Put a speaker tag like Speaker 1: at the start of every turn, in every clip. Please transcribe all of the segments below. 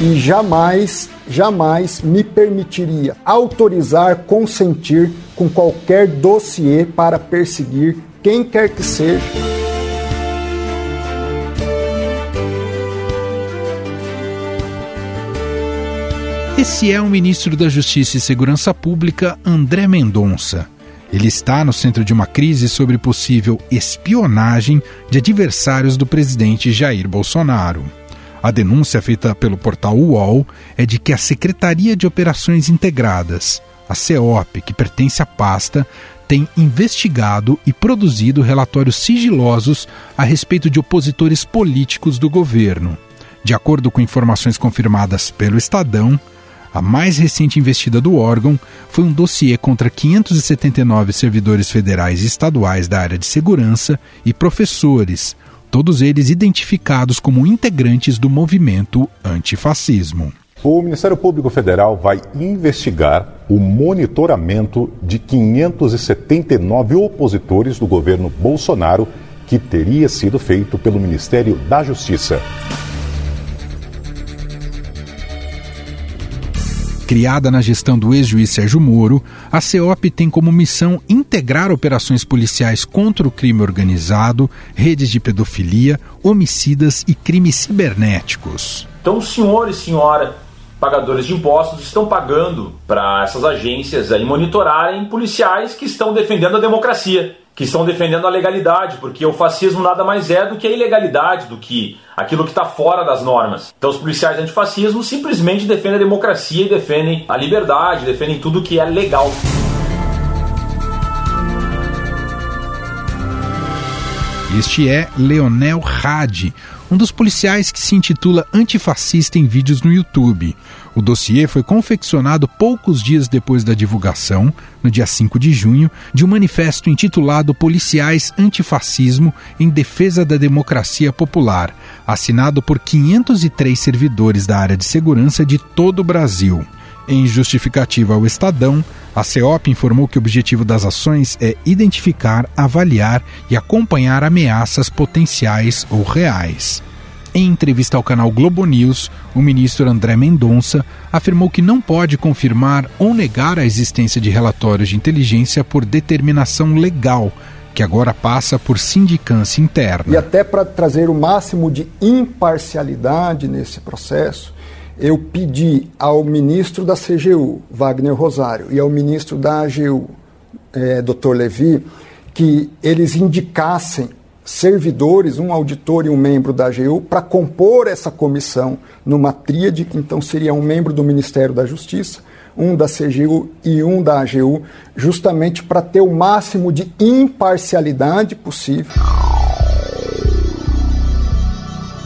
Speaker 1: e jamais, jamais me permitiria autorizar, consentir com qualquer dossiê para perseguir quem quer que seja.
Speaker 2: Esse é o ministro da Justiça e Segurança Pública, André Mendonça. Ele está no centro de uma crise sobre possível espionagem de adversários do presidente Jair Bolsonaro. A denúncia feita pelo portal UOL é de que a Secretaria de Operações Integradas, a CEOP, que pertence à pasta, tem investigado e produzido relatórios sigilosos a respeito de opositores políticos do governo. De acordo com informações confirmadas pelo Estadão, a mais recente investida do órgão foi um dossiê contra 579 servidores federais e estaduais da área de segurança e professores, todos eles identificados como integrantes do movimento antifascismo.
Speaker 3: O Ministério Público Federal vai investigar o monitoramento de 579 opositores do governo Bolsonaro que teria sido feito pelo Ministério da Justiça.
Speaker 2: Criada na gestão do ex-juiz Sérgio Moro, a CEOP tem como missão integrar operações policiais contra o crime organizado, redes de pedofilia, homicidas e crimes cibernéticos.
Speaker 4: Então, senhor e senhora pagadores de impostos estão pagando para essas agências aí monitorarem policiais que estão defendendo a democracia que estão defendendo a legalidade, porque o fascismo nada mais é do que a ilegalidade, do que aquilo que está fora das normas. Então os policiais antifascismo simplesmente defendem a democracia e defendem a liberdade, defendem tudo que é legal.
Speaker 2: Este é Leonel Hadi, um dos policiais que se intitula antifascista em vídeos no YouTube. O dossiê foi confeccionado poucos dias depois da divulgação, no dia 5 de junho, de um manifesto intitulado Policiais Antifascismo em Defesa da Democracia Popular, assinado por 503 servidores da área de segurança de todo o Brasil. Em justificativa ao Estadão, a CEOP informou que o objetivo das ações é identificar, avaliar e acompanhar ameaças potenciais ou reais. Em entrevista ao canal Globo News, o ministro André Mendonça afirmou que não pode confirmar ou negar a existência de relatórios de inteligência por determinação legal, que agora passa por sindicância interna.
Speaker 1: E até para trazer o máximo de imparcialidade nesse processo, eu pedi ao ministro da CGU, Wagner Rosário, e ao ministro da AGU, é, Dr. Levi, que eles indicassem servidores, um auditor e um membro da AGU, para compor essa comissão numa tríade, então seria um membro do Ministério da Justiça, um da CGU e um da AGU, justamente para ter o máximo de imparcialidade possível.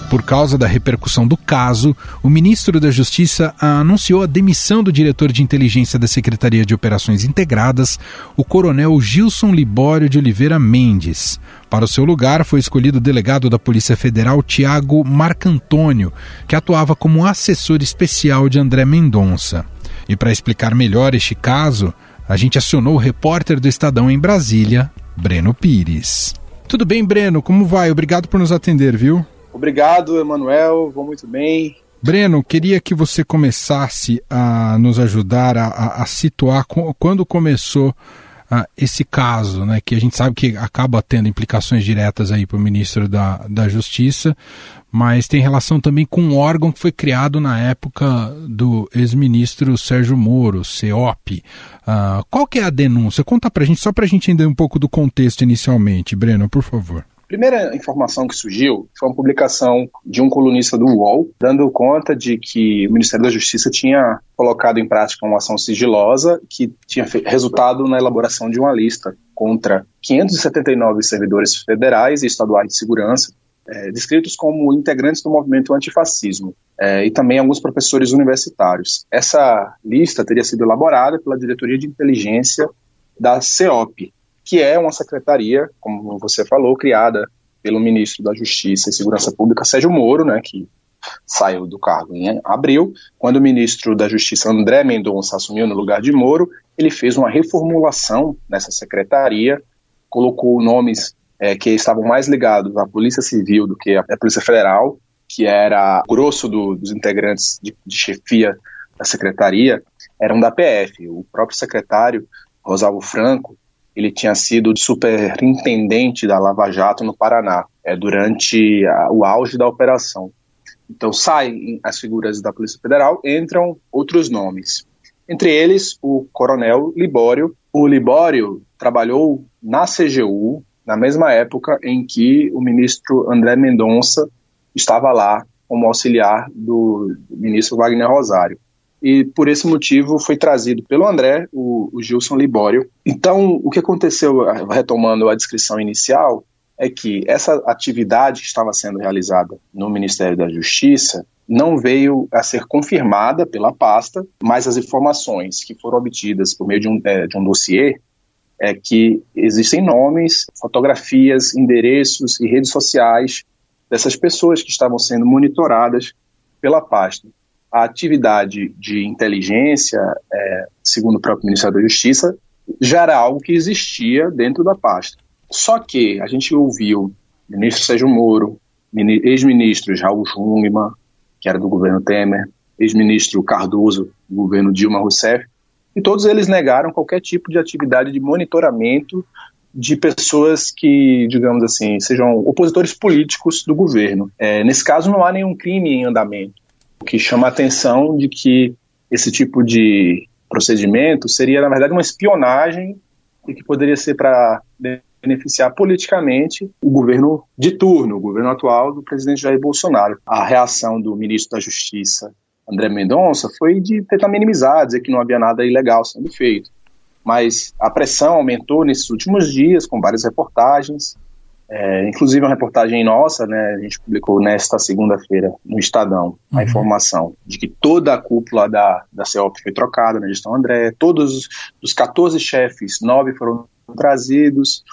Speaker 2: Por causa da repercussão do caso, o ministro da Justiça anunciou a demissão do diretor de inteligência da Secretaria de Operações Integradas, o coronel Gilson Libório de Oliveira Mendes. Para o seu lugar foi escolhido o delegado da Polícia Federal Tiago Marcantônio, que atuava como assessor especial de André Mendonça. E para explicar melhor este caso, a gente acionou o repórter do Estadão em Brasília, Breno Pires. Tudo bem, Breno? Como vai? Obrigado por nos atender, viu?
Speaker 5: Obrigado, Emanuel. Vou muito bem.
Speaker 2: Breno, queria que você começasse a nos ajudar a, a, a situar quando começou uh, esse caso, né, que a gente sabe que acaba tendo implicações diretas aí para o ministro da, da Justiça, mas tem relação também com um órgão que foi criado na época do ex-ministro Sérgio Moro, CEOP. Uh, qual que é a denúncia? Conta para a gente, só para a gente entender um pouco do contexto inicialmente, Breno, por favor
Speaker 5: primeira informação que surgiu foi uma publicação de um colunista do UOL, dando conta de que o Ministério da Justiça tinha colocado em prática uma ação sigilosa que tinha resultado na elaboração de uma lista contra 579 servidores federais e estaduais de segurança, é, descritos como integrantes do movimento antifascismo, é, e também alguns professores universitários. Essa lista teria sido elaborada pela Diretoria de Inteligência da CEOP, que é uma secretaria, como você falou, criada pelo ministro da Justiça e Segurança Pública, Sérgio Moro, né, que saiu do cargo em abril. Quando o ministro da Justiça, André Mendonça, assumiu no lugar de Moro, ele fez uma reformulação nessa secretaria, colocou nomes é, que estavam mais ligados à Polícia Civil do que à Polícia Federal, que era grosso do, dos integrantes de, de chefia da secretaria, eram da PF. O próprio secretário, Rosalvo Franco, ele tinha sido superintendente da Lava Jato no Paraná, é, durante a, o auge da operação. Então saem as figuras da Polícia Federal, entram outros nomes. Entre eles, o coronel Libório. O Libório trabalhou na CGU na mesma época em que o ministro André Mendonça estava lá como auxiliar do ministro Wagner Rosário e por esse motivo foi trazido pelo André o, o Gilson Libório. Então, o que aconteceu, retomando a descrição inicial, é que essa atividade que estava sendo realizada no Ministério da Justiça não veio a ser confirmada pela pasta, mas as informações que foram obtidas por meio de um, é, de um dossiê é que existem nomes, fotografias, endereços e redes sociais dessas pessoas que estavam sendo monitoradas pela pasta a atividade de inteligência, é, segundo o próprio Ministério da Justiça, já era algo que existia dentro da pasta. Só que a gente ouviu ministro Sérgio Moro, ex-ministros Raul Jungmann, que era do governo Temer, ex-ministro Cardoso, do governo Dilma Rousseff, e todos eles negaram qualquer tipo de atividade de monitoramento de pessoas que, digamos assim, sejam opositores políticos do governo. É, nesse caso, não há nenhum crime em andamento que chama a atenção de que esse tipo de procedimento seria, na verdade, uma espionagem e que poderia ser para beneficiar politicamente o governo de turno, o governo atual do presidente Jair Bolsonaro. A reação do ministro da Justiça, André Mendonça, foi de tentar minimizar, dizer que não havia nada ilegal sendo feito. Mas a pressão aumentou nesses últimos dias, com várias reportagens, é, inclusive uma reportagem nossa, né, a gente publicou nesta segunda-feira no Estadão a uhum. informação de que toda a cúpula da, da CEOP foi trocada na gestão André, todos os 14 chefes, nove foram trazidos,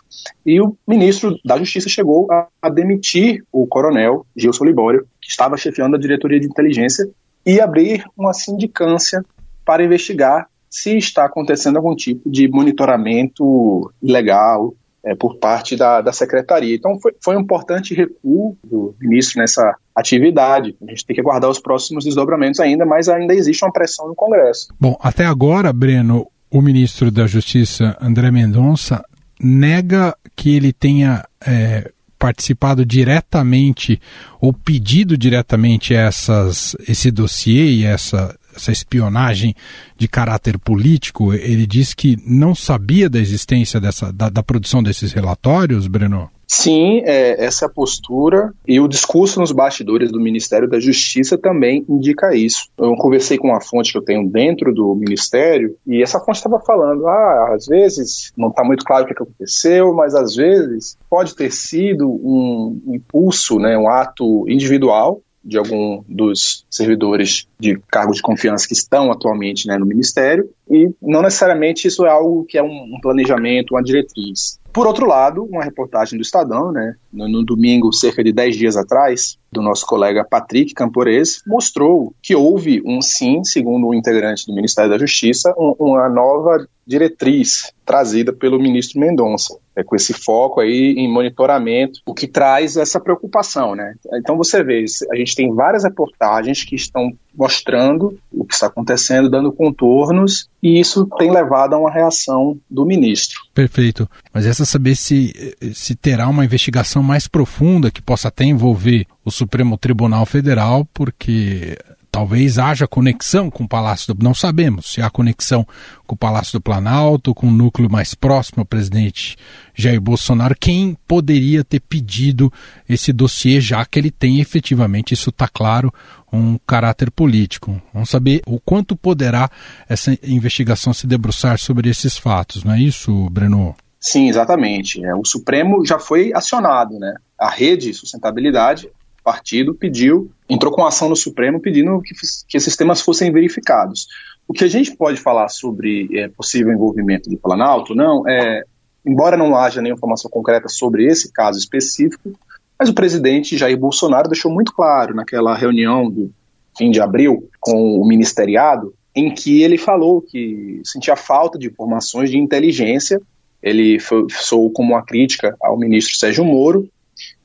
Speaker 5: e o ministro da Justiça chegou a, a demitir o coronel Gilson Libório, que estava chefiando a diretoria de inteligência, e abrir uma sindicância para investigar se está acontecendo algum tipo de monitoramento ilegal é, por parte da, da secretaria. Então foi, foi um importante recuo do ministro nessa atividade. A gente tem que aguardar os próximos desdobramentos ainda, mas ainda existe uma pressão no Congresso.
Speaker 2: Bom, até agora, Breno, o ministro da Justiça, André Mendonça, nega que ele tenha é, participado diretamente ou pedido diretamente essas, esse dossiê e essa essa espionagem de caráter político, ele diz que não sabia da existência dessa, da, da produção desses relatórios, Breno?
Speaker 5: Sim, é, essa é a postura e o discurso nos bastidores do Ministério da Justiça também indica isso. Eu conversei com uma fonte que eu tenho dentro do Ministério e essa fonte estava falando, ah, às vezes não está muito claro o que aconteceu, mas às vezes pode ter sido um impulso, né, um ato individual de algum dos servidores de cargos de confiança que estão atualmente né, no Ministério, e não necessariamente isso é algo que é um, um planejamento, uma diretriz. Por outro lado, uma reportagem do Estadão, né, no, no, domingo, cerca de 10 dias atrás, do nosso colega Patrick Campores, mostrou que houve um sim, segundo o integrante do Ministério da Justiça, um, uma nova diretriz trazida pelo ministro Mendonça, é, com esse foco aí em monitoramento, o que traz essa preocupação, né? Então você vê, a gente tem várias reportagens que estão mostrando o que está acontecendo, dando contornos, e isso tem levado a uma reação do ministro.
Speaker 2: Perfeito. Mas essa saber se, se terá uma investigação mais profunda que possa até envolver o Supremo Tribunal Federal, porque talvez haja conexão com o Palácio do... Não sabemos se há conexão com o Palácio do Planalto, com o núcleo mais próximo ao presidente Jair Bolsonaro. Quem poderia ter pedido esse dossiê, já que ele tem efetivamente, isso está claro, um caráter político. Vamos saber o quanto poderá essa investigação se debruçar sobre esses fatos, não é isso, Breno?
Speaker 5: Sim, exatamente. É, o Supremo já foi acionado, né? A rede sustentabilidade partido pediu, entrou com ação no Supremo pedindo que, que esses temas fossem verificados. O que a gente pode falar sobre é, possível envolvimento de Planalto, não, é, embora não haja nenhuma informação concreta sobre esse caso específico, mas o presidente Jair Bolsonaro deixou muito claro naquela reunião do fim de abril com o ministeriado, em que ele falou que sentia falta de informações de inteligência. Ele soou como uma crítica ao ministro Sérgio Moro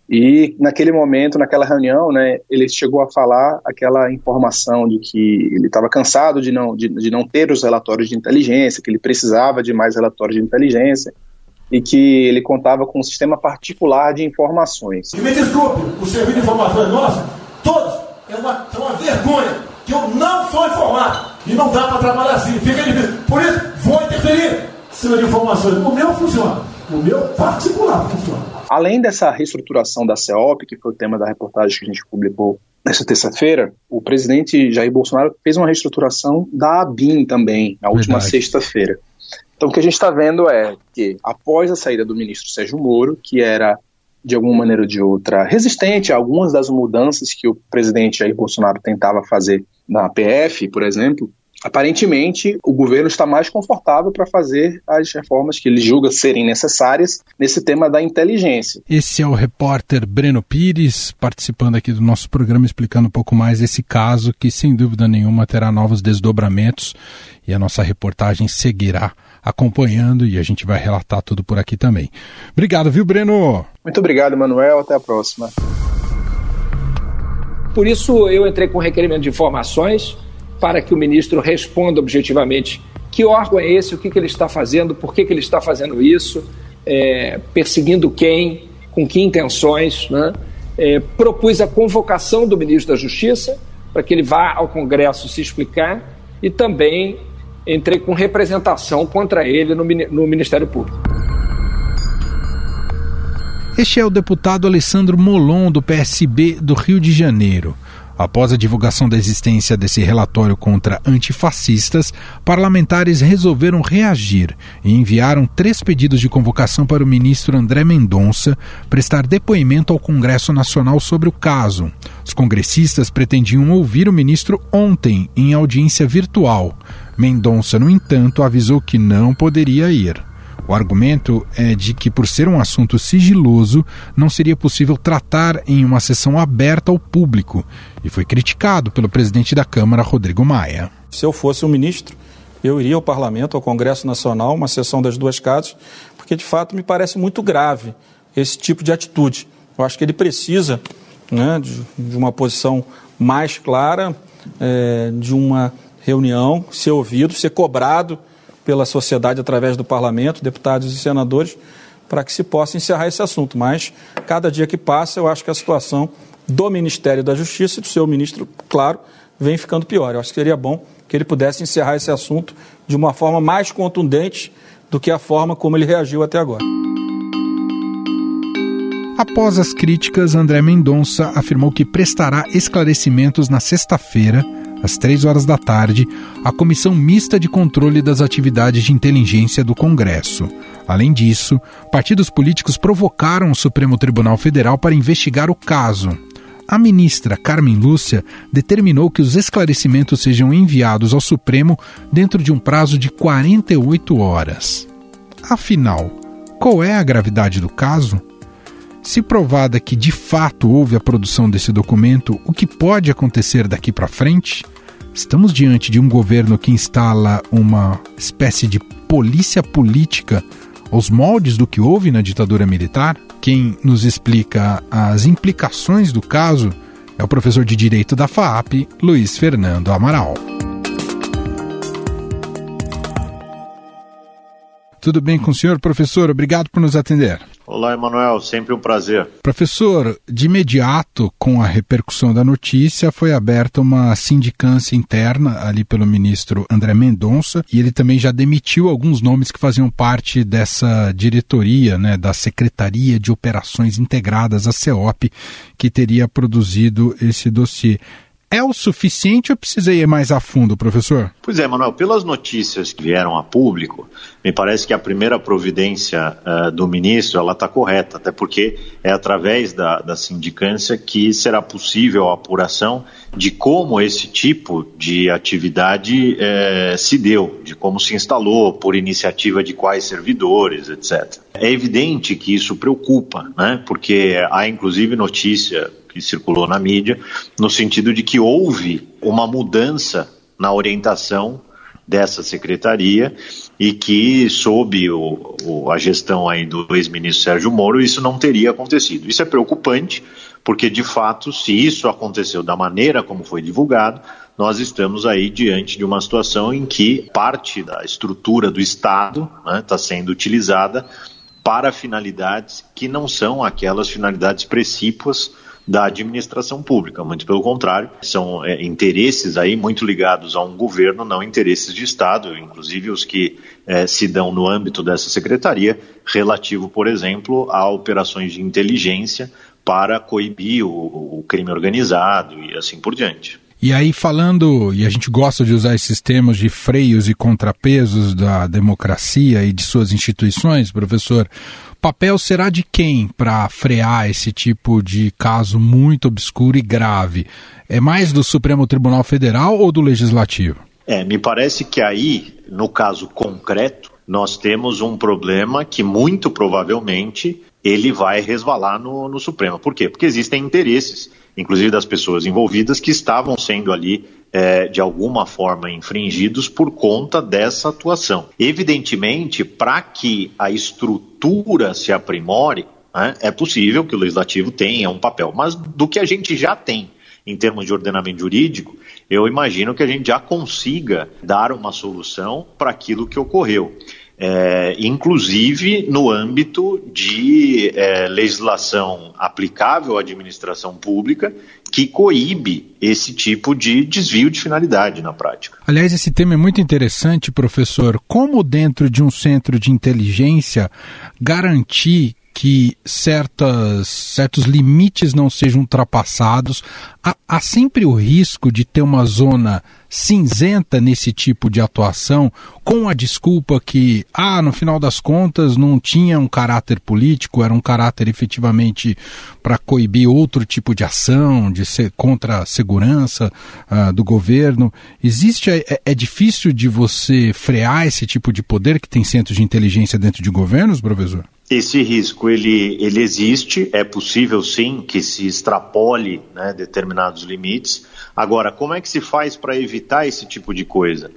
Speaker 5: E naquele momento, naquela reunião, né, ele chegou a falar aquela informação de que ele estava cansado de não, de, de, não ter os relatórios de inteligência, que ele precisava de mais relatórios de inteligência e que ele contava com um sistema particular de informações.
Speaker 6: E me desculpe, o serviço de informações nosso, todos, é uma, é uma vergonha que eu não sou informado. E não dá para trabalhar assim, fica difícil. Por isso, vou interferir. Sistema de informações, o meu funciona, o meu particular funciona.
Speaker 5: Além dessa reestruturação da CEOP, que foi o tema da reportagem que a gente publicou nessa terça-feira, o presidente Jair Bolsonaro fez uma reestruturação da ABIN também, na última sexta-feira. Então, o que a gente está vendo é que, após a saída do ministro Sérgio Moro, que era, de alguma maneira ou de outra, resistente a algumas das mudanças que o presidente Jair Bolsonaro tentava fazer na PF, por exemplo, Aparentemente, o governo está mais confortável para fazer as reformas que ele julga serem necessárias nesse tema da inteligência.
Speaker 2: Esse é o repórter Breno Pires, participando aqui do nosso programa, explicando um pouco mais esse caso, que sem dúvida nenhuma terá novos desdobramentos e a nossa reportagem seguirá acompanhando e a gente vai relatar tudo por aqui também. Obrigado, viu, Breno?
Speaker 5: Muito obrigado, Manuel. Até a próxima.
Speaker 7: Por isso, eu entrei com requerimento de informações para que o ministro responda objetivamente que órgão é esse, o que, que ele está fazendo, por que, que ele está fazendo isso, é, perseguindo quem, com que intenções. Né? É, propus a convocação do ministro da Justiça para que ele vá ao Congresso se explicar e também entrei com representação contra ele no, no Ministério Público.
Speaker 2: Este é o deputado Alessandro Molon, do PSB do Rio de Janeiro. Após a divulgação da existência desse relatório contra antifascistas, parlamentares resolveram reagir e enviaram três pedidos de convocação para o ministro André Mendonça prestar depoimento ao Congresso Nacional sobre o caso. Os congressistas pretendiam ouvir o ministro ontem, em audiência virtual. Mendonça, no entanto, avisou que não poderia ir. O argumento é de que, por ser um assunto sigiloso, não seria possível tratar em uma sessão aberta ao público e foi criticado pelo presidente da Câmara, Rodrigo Maia.
Speaker 8: Se eu fosse um ministro, eu iria ao Parlamento, ao Congresso Nacional, uma sessão das duas casas, porque de fato me parece muito grave esse tipo de atitude. Eu acho que ele precisa né, de, de, uma posição mais clara, é, de uma reunião, ser ouvido, ser cobrado pela sociedade através do parlamento, deputados e senadores, para que se possa encerrar esse assunto. Mas, cada dia que passa, eu acho que a situação do Ministério da Justiça e do seu ministro, claro, vem ficando pior. Eu acho que seria bom que ele pudesse encerrar esse assunto de uma forma mais contundente do que a forma como ele reagiu até agora.
Speaker 2: Após as críticas, André Mendonça afirmou que prestará esclarecimentos na sexta-feira às três horas da tarde, a Comissão Mista de Controle das Atividades de Inteligência do Congresso. Além disso, partidos políticos provocaram o Supremo Tribunal Federal para investigar o caso. A ministra Carmen Lúcia determinou que os esclarecimentos sejam enviados ao Supremo dentro de um prazo de 48 horas. Afinal, qual é a gravidade do caso? Se provada que de fato houve a produção desse documento, o que pode acontecer daqui para frente? Estamos diante de um governo que instala uma espécie de polícia política aos moldes do que houve na ditadura militar? Quem nos explica as implicações do caso é o professor de Direito da FAAP, Luiz Fernando Amaral. Tudo bem com o senhor, professor? Obrigado por nos atender.
Speaker 9: Olá, Emanuel, sempre um prazer.
Speaker 2: Professor, de imediato, com a repercussão da notícia, foi aberta uma sindicância interna ali pelo ministro André Mendonça e ele também já demitiu alguns nomes que faziam parte dessa diretoria, né, da Secretaria de Operações Integradas, a CEOP, que teria produzido esse dossiê é o suficiente ou precisei ir mais a fundo, professor?
Speaker 9: Pois é, Manuel, pelas notícias que vieram a público, me parece que a primeira providência uh, do ministro ela está correta, até porque é através da, da sindicância que será possível a apuração de como esse tipo de atividade eh, se deu, de como se instalou, por iniciativa de quais servidores, etc. É evidente que isso preocupa, né? porque há inclusive notícia que circulou na mídia, no sentido de que houve uma mudança na orientação dessa secretaria e que, sob o, o, a gestão aí do ex-ministro Sérgio Moro, isso não teria acontecido. Isso é preocupante, porque, de fato, se isso aconteceu da maneira como foi divulgado, nós estamos aí diante de uma situação em que parte da estrutura do Estado está né, tá sendo utilizada para finalidades que não são aquelas finalidades precípuas da administração pública, muito pelo contrário, são é, interesses aí muito ligados a um governo, não interesses de Estado, inclusive os que é, se dão no âmbito dessa secretaria, relativo, por exemplo, a operações de inteligência para coibir o, o crime organizado e assim por diante.
Speaker 2: E aí, falando, e a gente gosta de usar esses termos de freios e contrapesos da democracia e de suas instituições, professor, papel será de quem para frear esse tipo de caso muito obscuro e grave? É mais do Supremo Tribunal Federal ou do Legislativo?
Speaker 9: É, me parece que aí, no caso concreto, nós temos um problema que muito provavelmente ele vai resvalar no, no Supremo. Por quê? Porque existem interesses inclusive das pessoas envolvidas, que estavam sendo ali é, de alguma forma infringidos por conta dessa atuação. Evidentemente, para que a estrutura se aprimore, né, é possível que o legislativo tenha um papel, mas do que a gente já tem em termos de ordenamento jurídico, eu imagino que a gente já consiga dar uma solução para aquilo que ocorreu é, inclusive no âmbito de é, legislação aplicável à administração pública que coíbe esse tipo de desvio de finalidade na prática.
Speaker 2: Aliás, esse tema é muito interessante, professor. Como dentro de um centro de inteligência garantir que certas, certos limites não sejam ultrapassados. Há, há, sempre o risco de ter uma zona cinzenta nesse tipo de atuação, com a desculpa que, ah, no final das contas não tinha um caráter político, era um caráter efetivamente para coibir outro tipo de ação, de ser contra a segurança uh, do governo. Existe, é, é difícil de você frear esse tipo de poder que tem centros de inteligência dentro de governos, professor?
Speaker 9: Esse risco ele, ele existe, é possível sim que se extrapole né, determinados limites. Agora, como é que se faz para evitar esse tipo de coisa?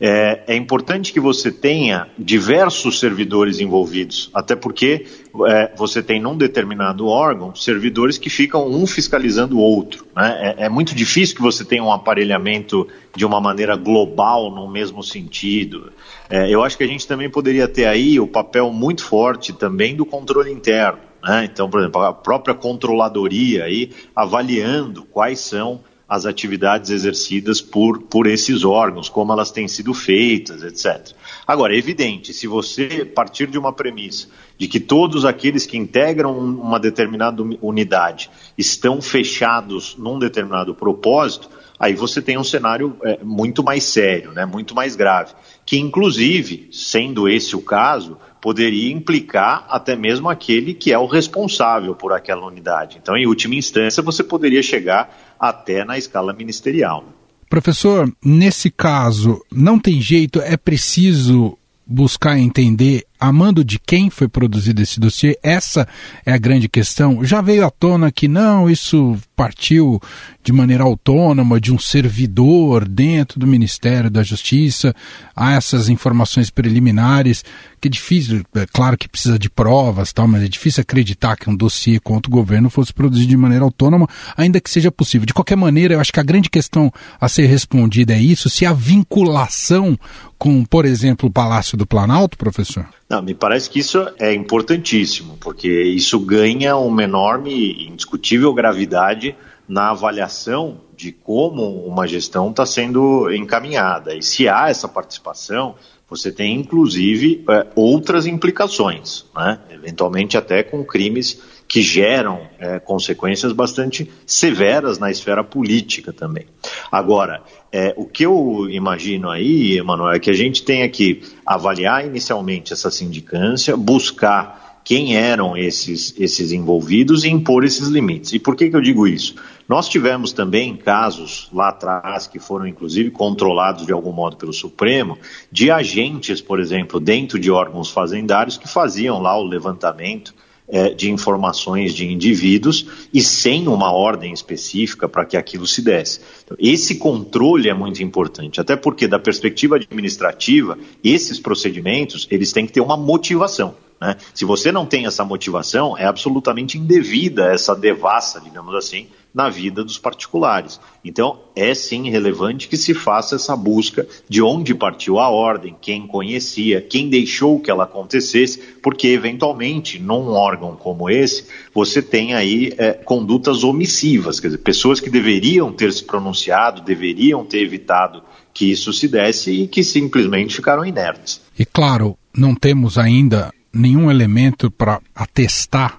Speaker 9: É, é, importante que você tenha diversos servidores envolvidos, até porque é, você tem num determinado órgão servidores que ficam um fiscalizando o outro. Né? É, é, muito difícil que você tenha um aparelhamento de uma maneira global no mesmo sentido. É, eu acho que a gente também poderia ter aí o papel muito forte também do controle interno. Né? Então, por exemplo, a própria controladoria aí avaliando quais são as atividades exercidas por, por esses órgãos, como elas têm sido feitas, etc. Agora, é evidente, se você partir de uma premissa de que todos aqueles que integram uma determinada unidade estão fechados num determinado propósito, aí você tem um cenário é, muito mais sério, né, muito mais grave, que inclusive, sendo esse o caso, poderia implicar até mesmo aquele que é o responsável por aquela unidade. Então, em última instância, você poderia chegar até na escala ministerial.
Speaker 2: Professor, nesse caso, não tem jeito, é preciso buscar entender a mando de quem foi produzido esse dossiê? Essa é a grande questão. Já veio à tona que não, isso partiu de maneira autônoma de um servidor dentro do Ministério da Justiça. Há essas informações preliminares que é difícil, é claro que precisa de provas, tal, mas é difícil acreditar que um dossiê contra o governo fosse produzido de maneira autônoma, ainda que seja possível. De qualquer maneira, eu acho que a grande questão a ser respondida é isso, se a vinculação com, por exemplo, o Palácio do Planalto, professor?
Speaker 9: Não, me parece que isso é importantíssimo, porque isso ganha uma enorme indiscutível gravidade na avaliação de como uma gestão está sendo encaminhada. E se há essa participação, você tem inclusive é, outras implicações, né? eventualmente até com crimes que geram é, consequências bastante severas na esfera política também. Agora, é, o que eu imagino aí, Emanuel, é que a gente tenha que avaliar inicialmente essa sindicância, buscar quem eram esses, esses envolvidos e impor esses limites. E por que, que eu digo isso? Nós tivemos também casos lá atrás, que foram inclusive controlados de algum modo pelo Supremo, de agentes, por exemplo, dentro de órgãos fazendários que faziam lá o levantamento é, de informações de indivíduos e sem uma ordem específica para que aquilo se desse. Então, esse controle é muito importante, até porque da perspectiva administrativa, esses procedimentos eles têm que ter uma motivação. Né? Se você não tem essa motivação, é absolutamente indevida essa devassa, digamos assim, na vida dos particulares. Então, é sim relevante que se faça essa busca de onde partiu a ordem, quem conhecia, quem deixou que ela acontecesse, porque eventualmente, num órgão como esse, você tem aí é, condutas omissivas, quer dizer, pessoas que deveriam ter se pronunciado, deveriam ter evitado que isso se desse e que simplesmente ficaram inertes.
Speaker 2: E claro, não temos ainda nenhum elemento para atestar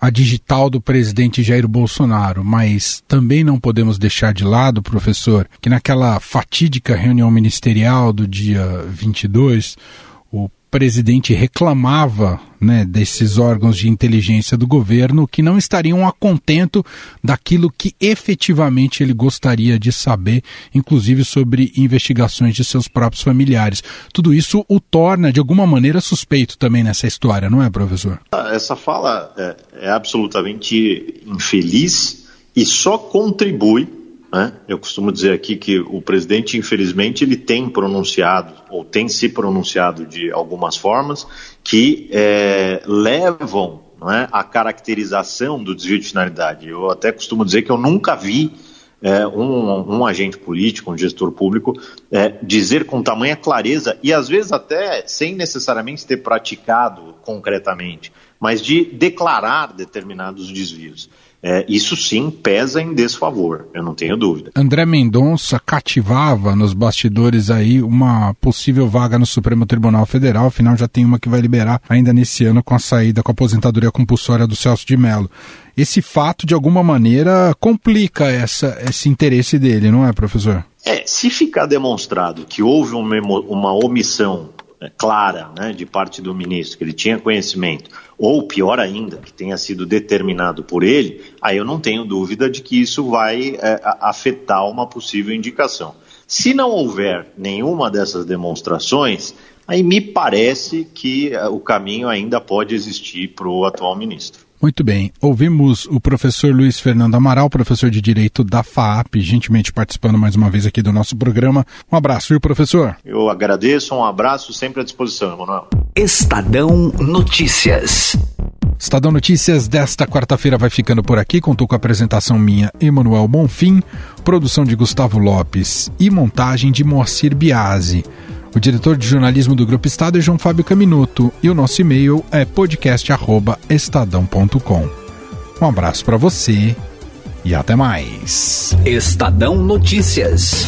Speaker 2: a digital do presidente Jair Bolsonaro, mas também não podemos deixar de lado, professor, que naquela fatídica reunião ministerial do dia 22, o presidente reclamava né, desses órgãos de inteligência do governo que não estariam a contento daquilo que efetivamente ele gostaria de saber, inclusive sobre investigações de seus próprios familiares. Tudo isso o torna, de alguma maneira, suspeito também nessa história, não é, professor?
Speaker 9: Essa fala é, é absolutamente infeliz e só contribui né? Eu costumo dizer aqui que o presidente, infelizmente, ele tem pronunciado, ou tem se pronunciado de algumas formas, que é, levam é, a caracterização do desvio de finalidade. Eu até costumo dizer que eu nunca vi é, um, um, agente político, um gestor público, é, dizer com tamanha clareza, e às vezes até sem necessariamente ter praticado concretamente, mas de declarar determinados desvios é, isso sim pesa em desfavor, eu não tenho dúvida.
Speaker 2: André Mendonça cativava nos bastidores aí uma possível vaga no Supremo Tribunal Federal, afinal já tem uma que vai liberar ainda nesse ano com a saída com a aposentadoria compulsória do Celso de Mello. Esse fato, de alguma maneira, complica essa, esse interesse dele, não é, professor?
Speaker 9: É, se ficar demonstrado que houve uma, uma omissão clara né, de parte do ministro, que ele tinha conhecimento, ou pior ainda, que tenha sido determinado por ele, aí eu não tenho dúvida de que isso vai é, afetar uma possível indicação. Se não houver nenhuma dessas demonstrações, aí me parece que é, o caminho ainda pode existir para o atual ministro.
Speaker 2: Muito bem. Ouvimos o professor Luiz Fernando Amaral, professor de Direito da FAAP, gentilmente participando mais uma vez aqui do nosso programa. Um abraço, viu, professor?
Speaker 9: Eu agradeço, um abraço sempre à disposição, Emanuel.
Speaker 10: Estadão Notícias.
Speaker 2: Estadão Notícias desta quarta-feira vai ficando por aqui. Contou com a apresentação minha, Emanuel Bonfim, produção de Gustavo Lopes e montagem de Moacir Biasi. O diretor de jornalismo do Grupo Estado é João Fábio Caminuto e o nosso e-mail é podcast@estadão.com. Um abraço para você e até mais.
Speaker 10: Estadão Notícias.